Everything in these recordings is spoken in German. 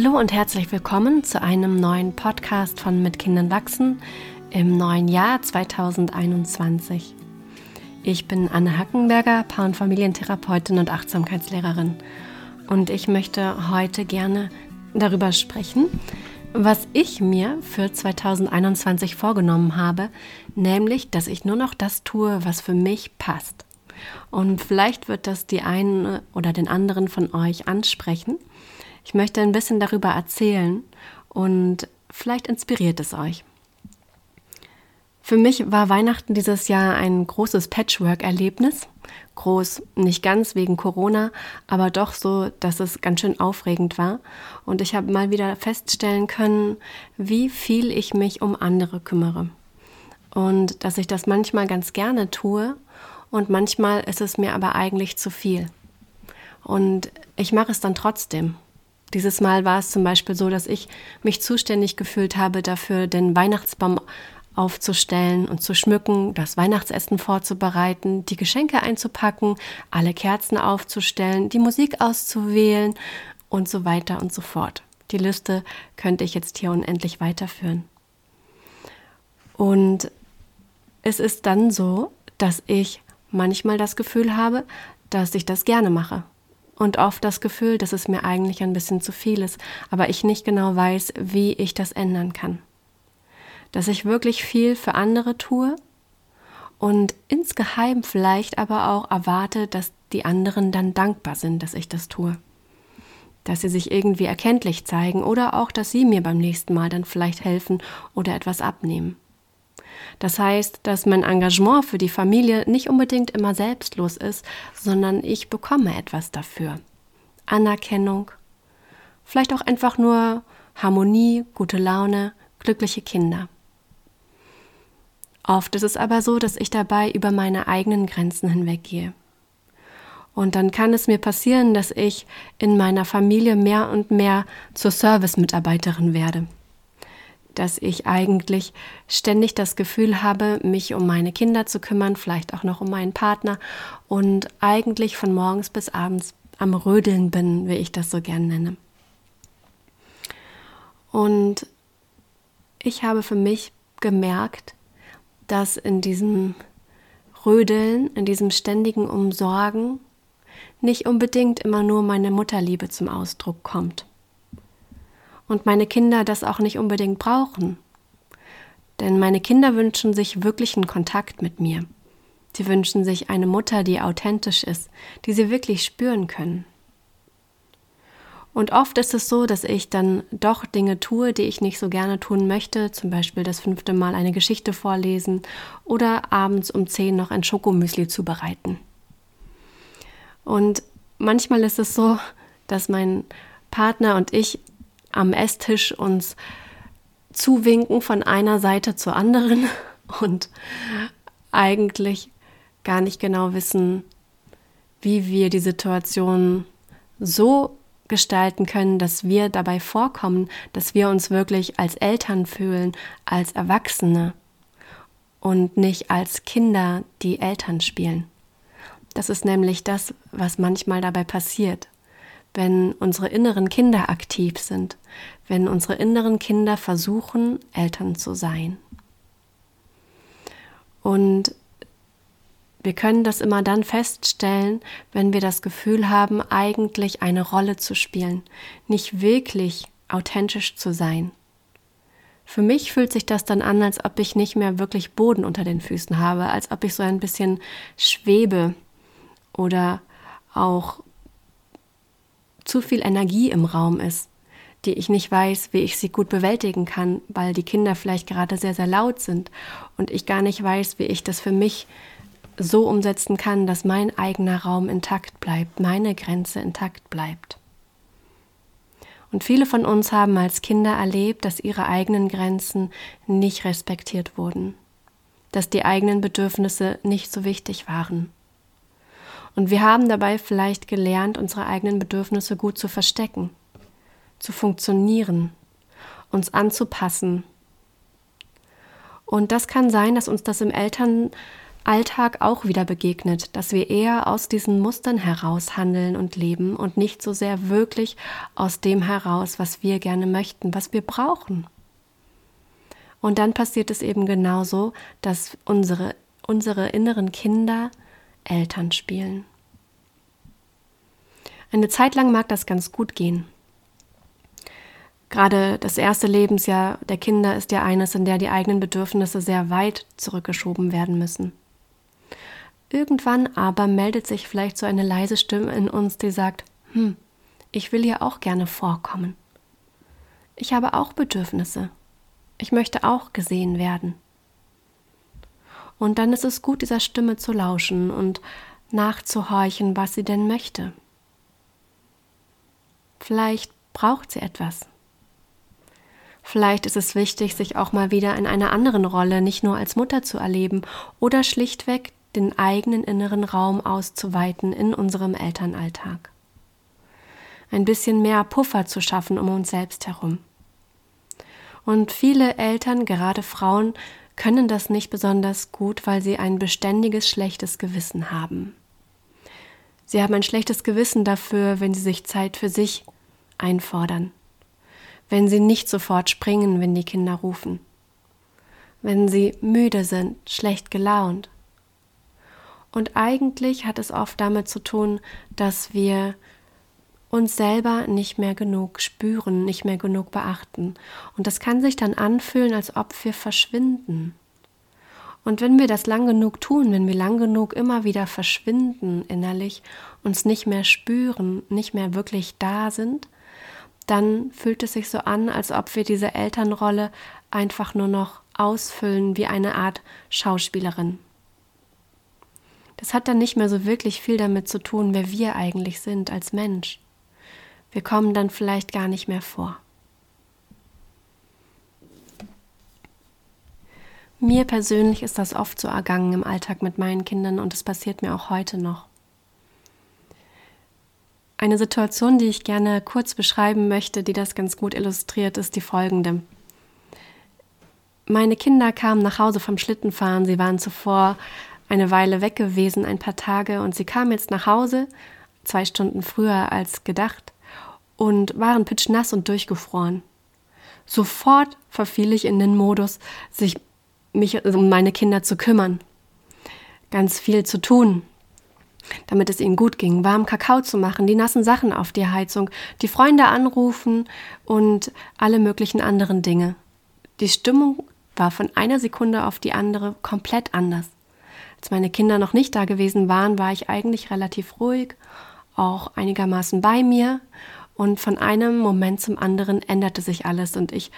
Hallo und herzlich willkommen zu einem neuen Podcast von Mit Kindern wachsen im neuen Jahr 2021. Ich bin Anne Hackenberger, Paar- und Familientherapeutin und Achtsamkeitslehrerin. Und ich möchte heute gerne darüber sprechen, was ich mir für 2021 vorgenommen habe, nämlich, dass ich nur noch das tue, was für mich passt. Und vielleicht wird das die einen oder den anderen von euch ansprechen. Ich möchte ein bisschen darüber erzählen und vielleicht inspiriert es euch. Für mich war Weihnachten dieses Jahr ein großes Patchwork-Erlebnis. Groß, nicht ganz wegen Corona, aber doch so, dass es ganz schön aufregend war. Und ich habe mal wieder feststellen können, wie viel ich mich um andere kümmere. Und dass ich das manchmal ganz gerne tue und manchmal ist es mir aber eigentlich zu viel. Und ich mache es dann trotzdem. Dieses Mal war es zum Beispiel so, dass ich mich zuständig gefühlt habe, dafür den Weihnachtsbaum aufzustellen und zu schmücken, das Weihnachtsessen vorzubereiten, die Geschenke einzupacken, alle Kerzen aufzustellen, die Musik auszuwählen und so weiter und so fort. Die Liste könnte ich jetzt hier unendlich weiterführen. Und es ist dann so, dass ich manchmal das Gefühl habe, dass ich das gerne mache, und oft das Gefühl, dass es mir eigentlich ein bisschen zu viel ist, aber ich nicht genau weiß, wie ich das ändern kann. Dass ich wirklich viel für andere tue und insgeheim vielleicht aber auch erwarte, dass die anderen dann dankbar sind, dass ich das tue. Dass sie sich irgendwie erkenntlich zeigen oder auch, dass sie mir beim nächsten Mal dann vielleicht helfen oder etwas abnehmen. Das heißt, dass mein Engagement für die Familie nicht unbedingt immer selbstlos ist, sondern ich bekomme etwas dafür. Anerkennung, vielleicht auch einfach nur Harmonie, gute Laune, glückliche Kinder. Oft ist es aber so, dass ich dabei über meine eigenen Grenzen hinweggehe. Und dann kann es mir passieren, dass ich in meiner Familie mehr und mehr zur Service-Mitarbeiterin werde dass ich eigentlich ständig das Gefühl habe, mich um meine Kinder zu kümmern, vielleicht auch noch um meinen Partner und eigentlich von morgens bis abends am Rödeln bin, wie ich das so gern nenne. Und ich habe für mich gemerkt, dass in diesem Rödeln, in diesem ständigen Umsorgen nicht unbedingt immer nur meine Mutterliebe zum Ausdruck kommt und meine Kinder das auch nicht unbedingt brauchen. Denn meine Kinder wünschen sich wirklichen Kontakt mit mir. Sie wünschen sich eine Mutter, die authentisch ist, die sie wirklich spüren können. Und oft ist es so, dass ich dann doch Dinge tue, die ich nicht so gerne tun möchte, zum Beispiel das fünfte Mal eine Geschichte vorlesen oder abends um zehn noch ein Schokomüsli zubereiten. Und manchmal ist es so, dass mein Partner und ich am Esstisch uns zuwinken von einer Seite zur anderen und eigentlich gar nicht genau wissen, wie wir die Situation so gestalten können, dass wir dabei vorkommen, dass wir uns wirklich als Eltern fühlen, als Erwachsene und nicht als Kinder, die Eltern spielen. Das ist nämlich das, was manchmal dabei passiert wenn unsere inneren Kinder aktiv sind, wenn unsere inneren Kinder versuchen, Eltern zu sein. Und wir können das immer dann feststellen, wenn wir das Gefühl haben, eigentlich eine Rolle zu spielen, nicht wirklich authentisch zu sein. Für mich fühlt sich das dann an, als ob ich nicht mehr wirklich Boden unter den Füßen habe, als ob ich so ein bisschen schwebe oder auch zu viel Energie im Raum ist, die ich nicht weiß, wie ich sie gut bewältigen kann, weil die Kinder vielleicht gerade sehr, sehr laut sind und ich gar nicht weiß, wie ich das für mich so umsetzen kann, dass mein eigener Raum intakt bleibt, meine Grenze intakt bleibt. Und viele von uns haben als Kinder erlebt, dass ihre eigenen Grenzen nicht respektiert wurden, dass die eigenen Bedürfnisse nicht so wichtig waren. Und wir haben dabei vielleicht gelernt, unsere eigenen Bedürfnisse gut zu verstecken, zu funktionieren, uns anzupassen. Und das kann sein, dass uns das im Elternalltag Alltag auch wieder begegnet, dass wir eher aus diesen Mustern heraus handeln und leben und nicht so sehr wirklich aus dem heraus, was wir gerne möchten, was wir brauchen. Und dann passiert es eben genauso, dass unsere, unsere inneren Kinder Eltern spielen. Eine Zeit lang mag das ganz gut gehen. Gerade das erste Lebensjahr der Kinder ist ja eines, in der die eigenen Bedürfnisse sehr weit zurückgeschoben werden müssen. Irgendwann aber meldet sich vielleicht so eine leise Stimme in uns, die sagt, hm, ich will ja auch gerne vorkommen. Ich habe auch Bedürfnisse. Ich möchte auch gesehen werden. Und dann ist es gut, dieser Stimme zu lauschen und nachzuhorchen, was sie denn möchte. Vielleicht braucht sie etwas. Vielleicht ist es wichtig, sich auch mal wieder in einer anderen Rolle, nicht nur als Mutter zu erleben oder schlichtweg den eigenen inneren Raum auszuweiten in unserem Elternalltag. Ein bisschen mehr Puffer zu schaffen um uns selbst herum. Und viele Eltern, gerade Frauen, können das nicht besonders gut, weil sie ein beständiges schlechtes Gewissen haben. Sie haben ein schlechtes Gewissen dafür, wenn sie sich Zeit für sich einfordern, wenn sie nicht sofort springen, wenn die Kinder rufen, wenn sie müde sind, schlecht gelaunt. Und eigentlich hat es oft damit zu tun, dass wir uns selber nicht mehr genug spüren, nicht mehr genug beachten. Und das kann sich dann anfühlen, als ob wir verschwinden. Und wenn wir das lang genug tun, wenn wir lang genug immer wieder verschwinden innerlich, uns nicht mehr spüren, nicht mehr wirklich da sind, dann fühlt es sich so an, als ob wir diese Elternrolle einfach nur noch ausfüllen wie eine Art Schauspielerin. Das hat dann nicht mehr so wirklich viel damit zu tun, wer wir eigentlich sind als Mensch. Wir kommen dann vielleicht gar nicht mehr vor. Mir persönlich ist das oft so ergangen im Alltag mit meinen Kindern und es passiert mir auch heute noch. Eine Situation, die ich gerne kurz beschreiben möchte, die das ganz gut illustriert, ist die folgende. Meine Kinder kamen nach Hause vom Schlittenfahren. Sie waren zuvor eine Weile weg gewesen, ein paar Tage, und sie kamen jetzt nach Hause, zwei Stunden früher als gedacht, und waren pitschnass und durchgefroren. Sofort verfiel ich in den Modus, sich mich um meine Kinder zu kümmern. Ganz viel zu tun, damit es ihnen gut ging, warm Kakao zu machen, die nassen Sachen auf die Heizung, die Freunde anrufen und alle möglichen anderen Dinge. Die Stimmung war von einer Sekunde auf die andere komplett anders. Als meine Kinder noch nicht da gewesen waren, war ich eigentlich relativ ruhig, auch einigermaßen bei mir und von einem Moment zum anderen änderte sich alles und ich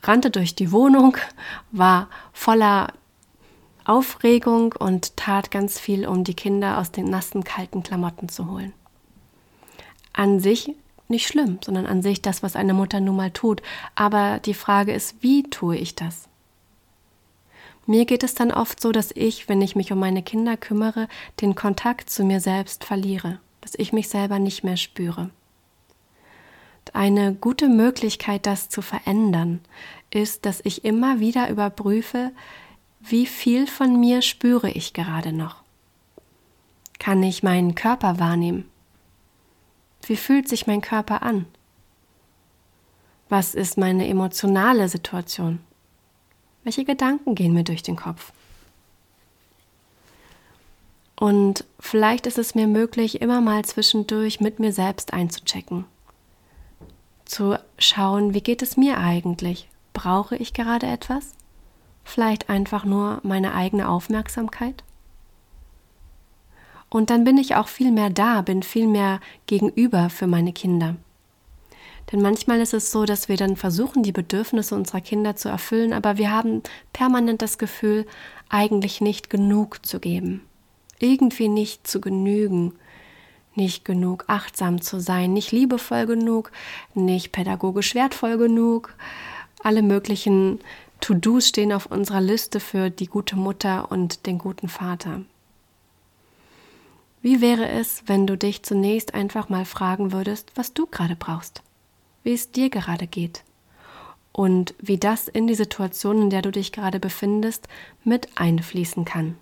rannte durch die Wohnung, war voller Aufregung und tat ganz viel, um die Kinder aus den nassen, kalten Klamotten zu holen. An sich nicht schlimm, sondern an sich das, was eine Mutter nun mal tut. Aber die Frage ist, wie tue ich das? Mir geht es dann oft so, dass ich, wenn ich mich um meine Kinder kümmere, den Kontakt zu mir selbst verliere, dass ich mich selber nicht mehr spüre. Eine gute Möglichkeit, das zu verändern, ist, dass ich immer wieder überprüfe, wie viel von mir spüre ich gerade noch? Kann ich meinen Körper wahrnehmen? Wie fühlt sich mein Körper an? Was ist meine emotionale Situation? Welche Gedanken gehen mir durch den Kopf? Und vielleicht ist es mir möglich, immer mal zwischendurch mit mir selbst einzuchecken. Zu schauen, wie geht es mir eigentlich? Brauche ich gerade etwas? vielleicht einfach nur meine eigene Aufmerksamkeit? Und dann bin ich auch viel mehr da, bin viel mehr gegenüber für meine Kinder. Denn manchmal ist es so, dass wir dann versuchen, die Bedürfnisse unserer Kinder zu erfüllen, aber wir haben permanent das Gefühl, eigentlich nicht genug zu geben, irgendwie nicht zu genügen, nicht genug achtsam zu sein, nicht liebevoll genug, nicht pädagogisch wertvoll genug, alle möglichen To-Dos stehen auf unserer Liste für die gute Mutter und den guten Vater. Wie wäre es, wenn du dich zunächst einfach mal fragen würdest, was du gerade brauchst, wie es dir gerade geht und wie das in die Situation, in der du dich gerade befindest, mit einfließen kann?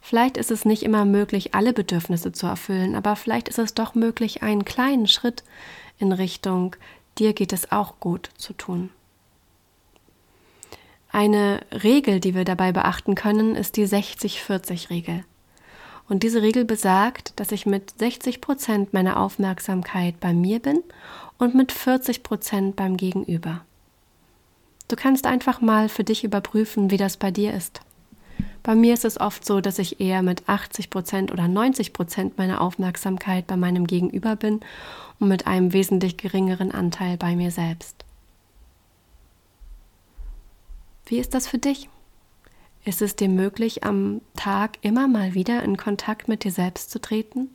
Vielleicht ist es nicht immer möglich, alle Bedürfnisse zu erfüllen, aber vielleicht ist es doch möglich, einen kleinen Schritt in Richtung dir geht es auch gut zu tun. Eine Regel, die wir dabei beachten können, ist die 60-40-Regel. Und diese Regel besagt, dass ich mit 60 Prozent meiner Aufmerksamkeit bei mir bin und mit 40 Prozent beim Gegenüber. Du kannst einfach mal für dich überprüfen, wie das bei dir ist. Bei mir ist es oft so, dass ich eher mit 80 Prozent oder 90 Prozent meiner Aufmerksamkeit bei meinem Gegenüber bin und mit einem wesentlich geringeren Anteil bei mir selbst. Wie ist das für dich? Ist es dir möglich, am Tag immer mal wieder in Kontakt mit dir selbst zu treten?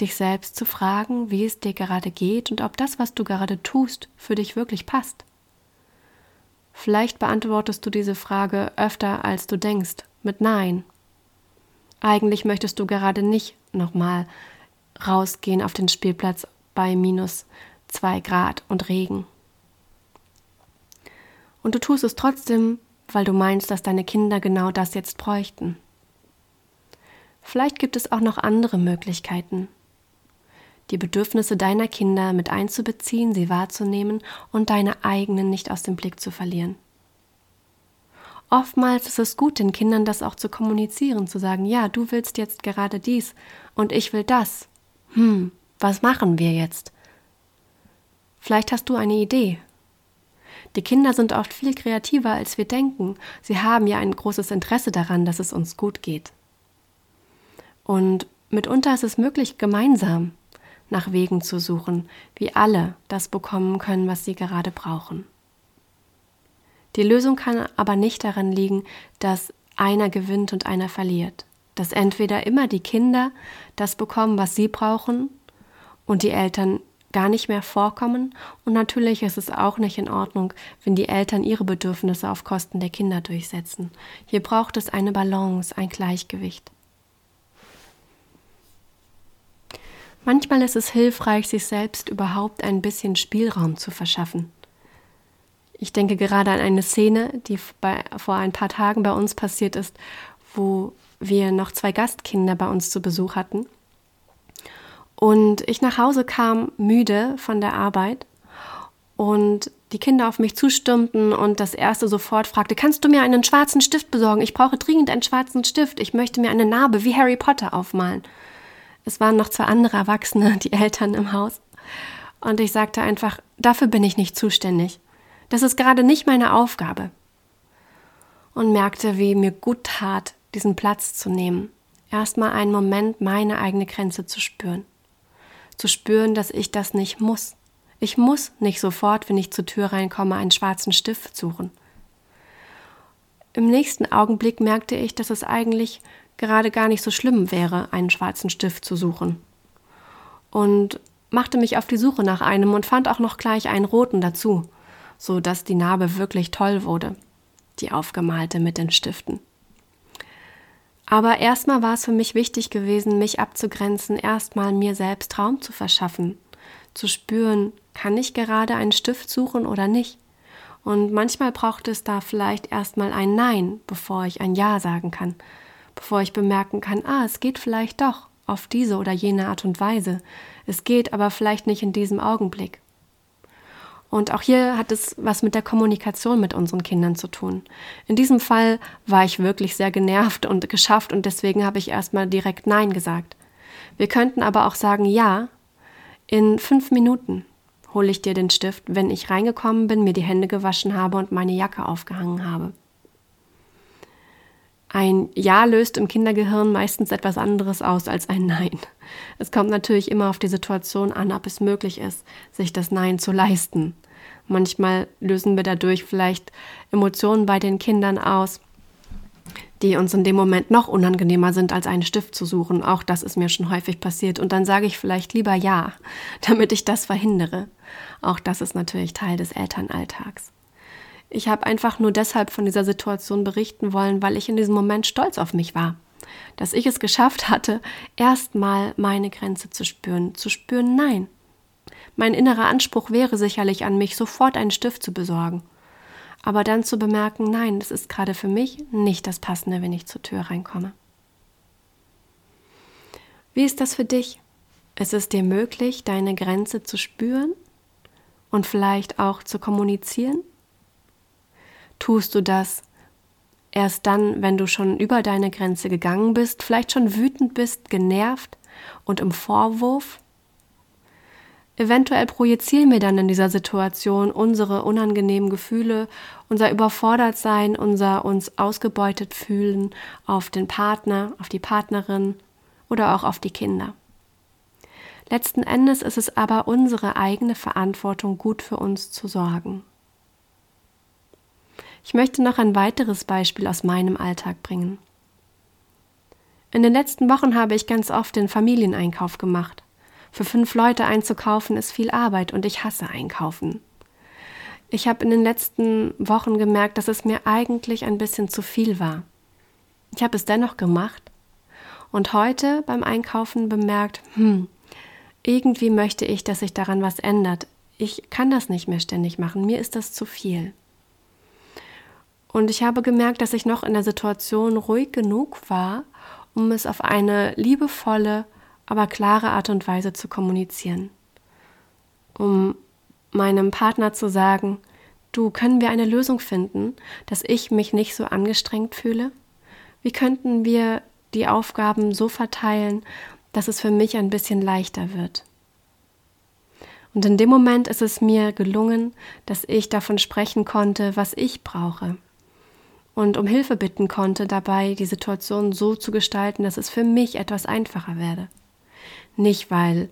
Dich selbst zu fragen, wie es dir gerade geht und ob das, was du gerade tust, für dich wirklich passt. Vielleicht beantwortest du diese Frage öfter, als du denkst, mit Nein. Eigentlich möchtest du gerade nicht nochmal rausgehen auf den Spielplatz bei minus zwei Grad und Regen. Und du tust es trotzdem, weil du meinst, dass deine Kinder genau das jetzt bräuchten. Vielleicht gibt es auch noch andere Möglichkeiten, die Bedürfnisse deiner Kinder mit einzubeziehen, sie wahrzunehmen und deine eigenen nicht aus dem Blick zu verlieren. Oftmals ist es gut, den Kindern das auch zu kommunizieren, zu sagen, ja, du willst jetzt gerade dies und ich will das. Hm, was machen wir jetzt? Vielleicht hast du eine Idee, die Kinder sind oft viel kreativer, als wir denken. Sie haben ja ein großes Interesse daran, dass es uns gut geht. Und mitunter ist es möglich, gemeinsam nach Wegen zu suchen, wie alle das bekommen können, was sie gerade brauchen. Die Lösung kann aber nicht darin liegen, dass einer gewinnt und einer verliert. Dass entweder immer die Kinder das bekommen, was sie brauchen, und die Eltern gar nicht mehr vorkommen und natürlich ist es auch nicht in Ordnung, wenn die Eltern ihre Bedürfnisse auf Kosten der Kinder durchsetzen. Hier braucht es eine Balance, ein Gleichgewicht. Manchmal ist es hilfreich, sich selbst überhaupt ein bisschen Spielraum zu verschaffen. Ich denke gerade an eine Szene, die bei, vor ein paar Tagen bei uns passiert ist, wo wir noch zwei Gastkinder bei uns zu Besuch hatten und ich nach Hause kam müde von der Arbeit und die Kinder auf mich zustürmten und das erste sofort fragte, kannst du mir einen schwarzen Stift besorgen? Ich brauche dringend einen schwarzen Stift. Ich möchte mir eine Narbe wie Harry Potter aufmalen. Es waren noch zwei andere Erwachsene, die Eltern im Haus. Und ich sagte einfach, dafür bin ich nicht zuständig. Das ist gerade nicht meine Aufgabe. Und merkte, wie mir gut tat, diesen Platz zu nehmen. Erstmal einen Moment meine eigene Grenze zu spüren zu spüren, dass ich das nicht muss. Ich muss nicht sofort, wenn ich zur Tür reinkomme, einen schwarzen Stift suchen. Im nächsten Augenblick merkte ich, dass es eigentlich gerade gar nicht so schlimm wäre, einen schwarzen Stift zu suchen. Und machte mich auf die Suche nach einem und fand auch noch gleich einen roten dazu, so dass die Narbe wirklich toll wurde, die aufgemalte mit den Stiften. Aber erstmal war es für mich wichtig gewesen, mich abzugrenzen, erstmal mir selbst Raum zu verschaffen, zu spüren, kann ich gerade einen Stift suchen oder nicht. Und manchmal braucht es da vielleicht erstmal ein Nein, bevor ich ein Ja sagen kann, bevor ich bemerken kann, ah, es geht vielleicht doch auf diese oder jene Art und Weise. Es geht aber vielleicht nicht in diesem Augenblick. Und auch hier hat es was mit der Kommunikation mit unseren Kindern zu tun. In diesem Fall war ich wirklich sehr genervt und geschafft und deswegen habe ich erstmal direkt Nein gesagt. Wir könnten aber auch sagen, ja, in fünf Minuten hole ich dir den Stift, wenn ich reingekommen bin, mir die Hände gewaschen habe und meine Jacke aufgehangen habe. Ein Ja löst im Kindergehirn meistens etwas anderes aus als ein Nein. Es kommt natürlich immer auf die Situation an, ob es möglich ist, sich das Nein zu leisten. Manchmal lösen wir dadurch vielleicht Emotionen bei den Kindern aus, die uns in dem Moment noch unangenehmer sind, als einen Stift zu suchen. Auch das ist mir schon häufig passiert. Und dann sage ich vielleicht lieber Ja, damit ich das verhindere. Auch das ist natürlich Teil des Elternalltags. Ich habe einfach nur deshalb von dieser Situation berichten wollen, weil ich in diesem Moment stolz auf mich war. Dass ich es geschafft hatte, erstmal meine Grenze zu spüren, zu spüren, nein. Mein innerer Anspruch wäre sicherlich an mich, sofort einen Stift zu besorgen. aber dann zu bemerken, nein, das ist gerade für mich nicht das Passende, wenn ich zur Tür reinkomme. Wie ist das für dich? Ist es dir möglich, deine Grenze zu spüren und vielleicht auch zu kommunizieren? Tust du das erst dann, wenn du schon über deine Grenze gegangen bist, vielleicht schon wütend bist, genervt und im Vorwurf? Eventuell projizieren wir dann in dieser Situation unsere unangenehmen Gefühle, unser Überfordertsein, unser uns ausgebeutet fühlen auf den Partner, auf die Partnerin oder auch auf die Kinder. Letzten Endes ist es aber unsere eigene Verantwortung, gut für uns zu sorgen. Ich möchte noch ein weiteres Beispiel aus meinem Alltag bringen. In den letzten Wochen habe ich ganz oft den Familieneinkauf gemacht. Für fünf Leute einzukaufen ist viel Arbeit und ich hasse Einkaufen. Ich habe in den letzten Wochen gemerkt, dass es mir eigentlich ein bisschen zu viel war. Ich habe es dennoch gemacht und heute beim Einkaufen bemerkt, hm, irgendwie möchte ich, dass sich daran was ändert. Ich kann das nicht mehr ständig machen, mir ist das zu viel. Und ich habe gemerkt, dass ich noch in der Situation ruhig genug war, um es auf eine liebevolle, aber klare Art und Weise zu kommunizieren. Um meinem Partner zu sagen, du, können wir eine Lösung finden, dass ich mich nicht so angestrengt fühle? Wie könnten wir die Aufgaben so verteilen, dass es für mich ein bisschen leichter wird? Und in dem Moment ist es mir gelungen, dass ich davon sprechen konnte, was ich brauche. Und um Hilfe bitten konnte, dabei die Situation so zu gestalten, dass es für mich etwas einfacher werde. Nicht, weil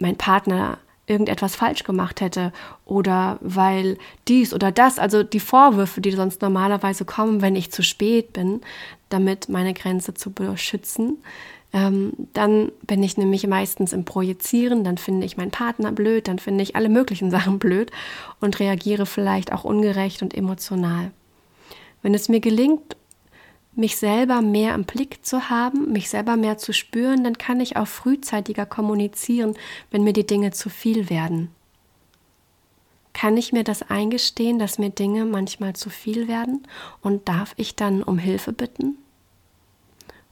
mein Partner irgendetwas falsch gemacht hätte oder weil dies oder das, also die Vorwürfe, die sonst normalerweise kommen, wenn ich zu spät bin, damit meine Grenze zu beschützen, ähm, dann bin ich nämlich meistens im Projizieren, dann finde ich meinen Partner blöd, dann finde ich alle möglichen Sachen blöd und reagiere vielleicht auch ungerecht und emotional. Wenn es mir gelingt, mich selber mehr im Blick zu haben, mich selber mehr zu spüren, dann kann ich auch frühzeitiger kommunizieren, wenn mir die Dinge zu viel werden. Kann ich mir das eingestehen, dass mir Dinge manchmal zu viel werden und darf ich dann um Hilfe bitten?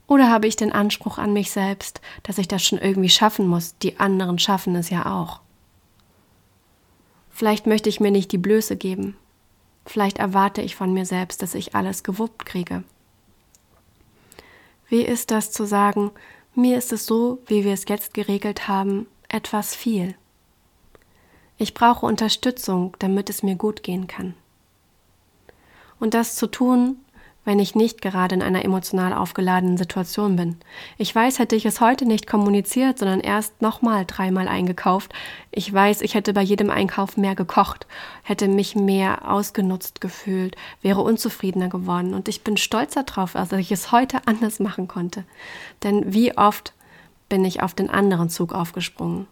Oder habe ich den Anspruch an mich selbst, dass ich das schon irgendwie schaffen muss, die anderen schaffen es ja auch? Vielleicht möchte ich mir nicht die Blöße geben. Vielleicht erwarte ich von mir selbst, dass ich alles gewuppt kriege. Wie ist das zu sagen, mir ist es so, wie wir es jetzt geregelt haben, etwas viel. Ich brauche Unterstützung, damit es mir gut gehen kann. Und das zu tun, wenn ich nicht gerade in einer emotional aufgeladenen Situation bin. Ich weiß, hätte ich es heute nicht kommuniziert, sondern erst nochmal dreimal eingekauft. Ich weiß, ich hätte bei jedem Einkauf mehr gekocht, hätte mich mehr ausgenutzt gefühlt, wäre unzufriedener geworden. Und ich bin stolzer darauf, dass ich es heute anders machen konnte. Denn wie oft bin ich auf den anderen Zug aufgesprungen,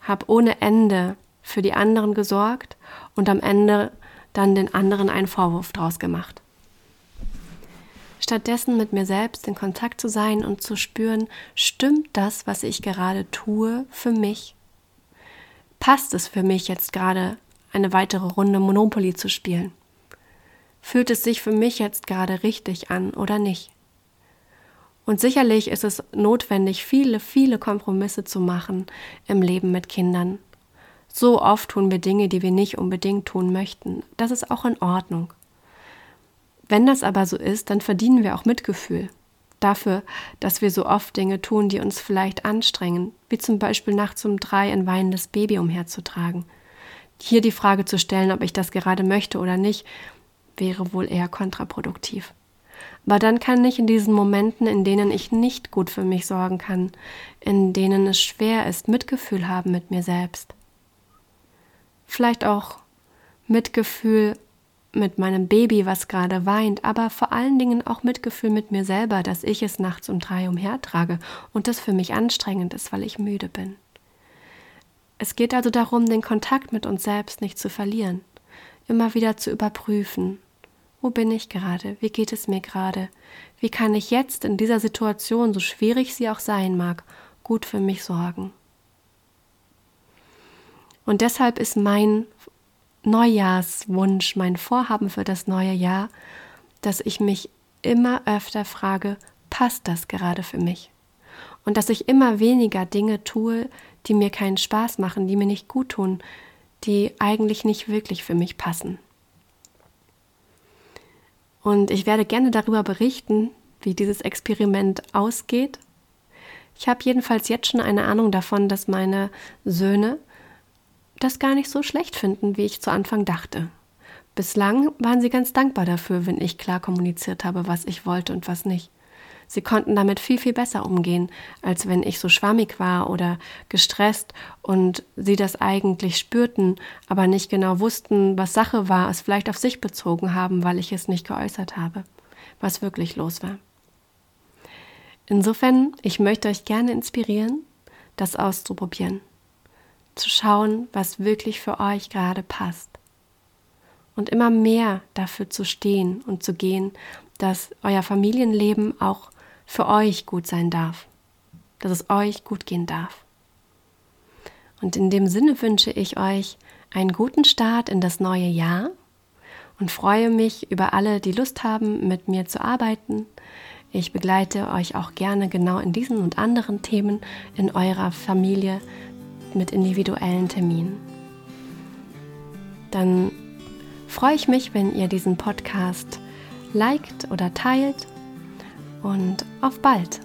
habe ohne Ende für die anderen gesorgt und am Ende dann den anderen einen Vorwurf draus gemacht stattdessen mit mir selbst in Kontakt zu sein und zu spüren, stimmt das, was ich gerade tue, für mich? Passt es für mich jetzt gerade, eine weitere Runde Monopoly zu spielen? Fühlt es sich für mich jetzt gerade richtig an oder nicht? Und sicherlich ist es notwendig, viele, viele Kompromisse zu machen im Leben mit Kindern. So oft tun wir Dinge, die wir nicht unbedingt tun möchten. Das ist auch in Ordnung. Wenn das aber so ist, dann verdienen wir auch Mitgefühl dafür, dass wir so oft Dinge tun, die uns vielleicht anstrengen, wie zum Beispiel nachts um drei ein weinendes Baby umherzutragen. Hier die Frage zu stellen, ob ich das gerade möchte oder nicht, wäre wohl eher kontraproduktiv. Aber dann kann ich in diesen Momenten, in denen ich nicht gut für mich sorgen kann, in denen es schwer ist, Mitgefühl haben mit mir selbst. Vielleicht auch Mitgefühl mit meinem Baby, was gerade weint, aber vor allen Dingen auch Mitgefühl mit mir selber, dass ich es nachts um drei umhertrage und das für mich anstrengend ist, weil ich müde bin. Es geht also darum, den Kontakt mit uns selbst nicht zu verlieren, immer wieder zu überprüfen, wo bin ich gerade, wie geht es mir gerade, wie kann ich jetzt in dieser Situation, so schwierig sie auch sein mag, gut für mich sorgen. Und deshalb ist mein Neujahrswunsch, mein Vorhaben für das neue Jahr, dass ich mich immer öfter frage, passt das gerade für mich? Und dass ich immer weniger Dinge tue, die mir keinen Spaß machen, die mir nicht gut tun, die eigentlich nicht wirklich für mich passen. Und ich werde gerne darüber berichten, wie dieses Experiment ausgeht. Ich habe jedenfalls jetzt schon eine Ahnung davon, dass meine Söhne das gar nicht so schlecht finden, wie ich zu Anfang dachte. Bislang waren sie ganz dankbar dafür, wenn ich klar kommuniziert habe, was ich wollte und was nicht. Sie konnten damit viel, viel besser umgehen, als wenn ich so schwammig war oder gestresst und sie das eigentlich spürten, aber nicht genau wussten, was Sache war, es vielleicht auf sich bezogen haben, weil ich es nicht geäußert habe, was wirklich los war. Insofern, ich möchte euch gerne inspirieren, das auszuprobieren, zu schauen, was wirklich für euch gerade passt und immer mehr dafür zu stehen und zu gehen, dass euer Familienleben auch für euch gut sein darf, dass es euch gut gehen darf. Und in dem Sinne wünsche ich euch einen guten Start in das neue Jahr und freue mich über alle, die Lust haben, mit mir zu arbeiten. Ich begleite euch auch gerne genau in diesen und anderen Themen in eurer Familie mit individuellen Terminen. Dann freue ich mich, wenn ihr diesen Podcast liked oder teilt und auf bald!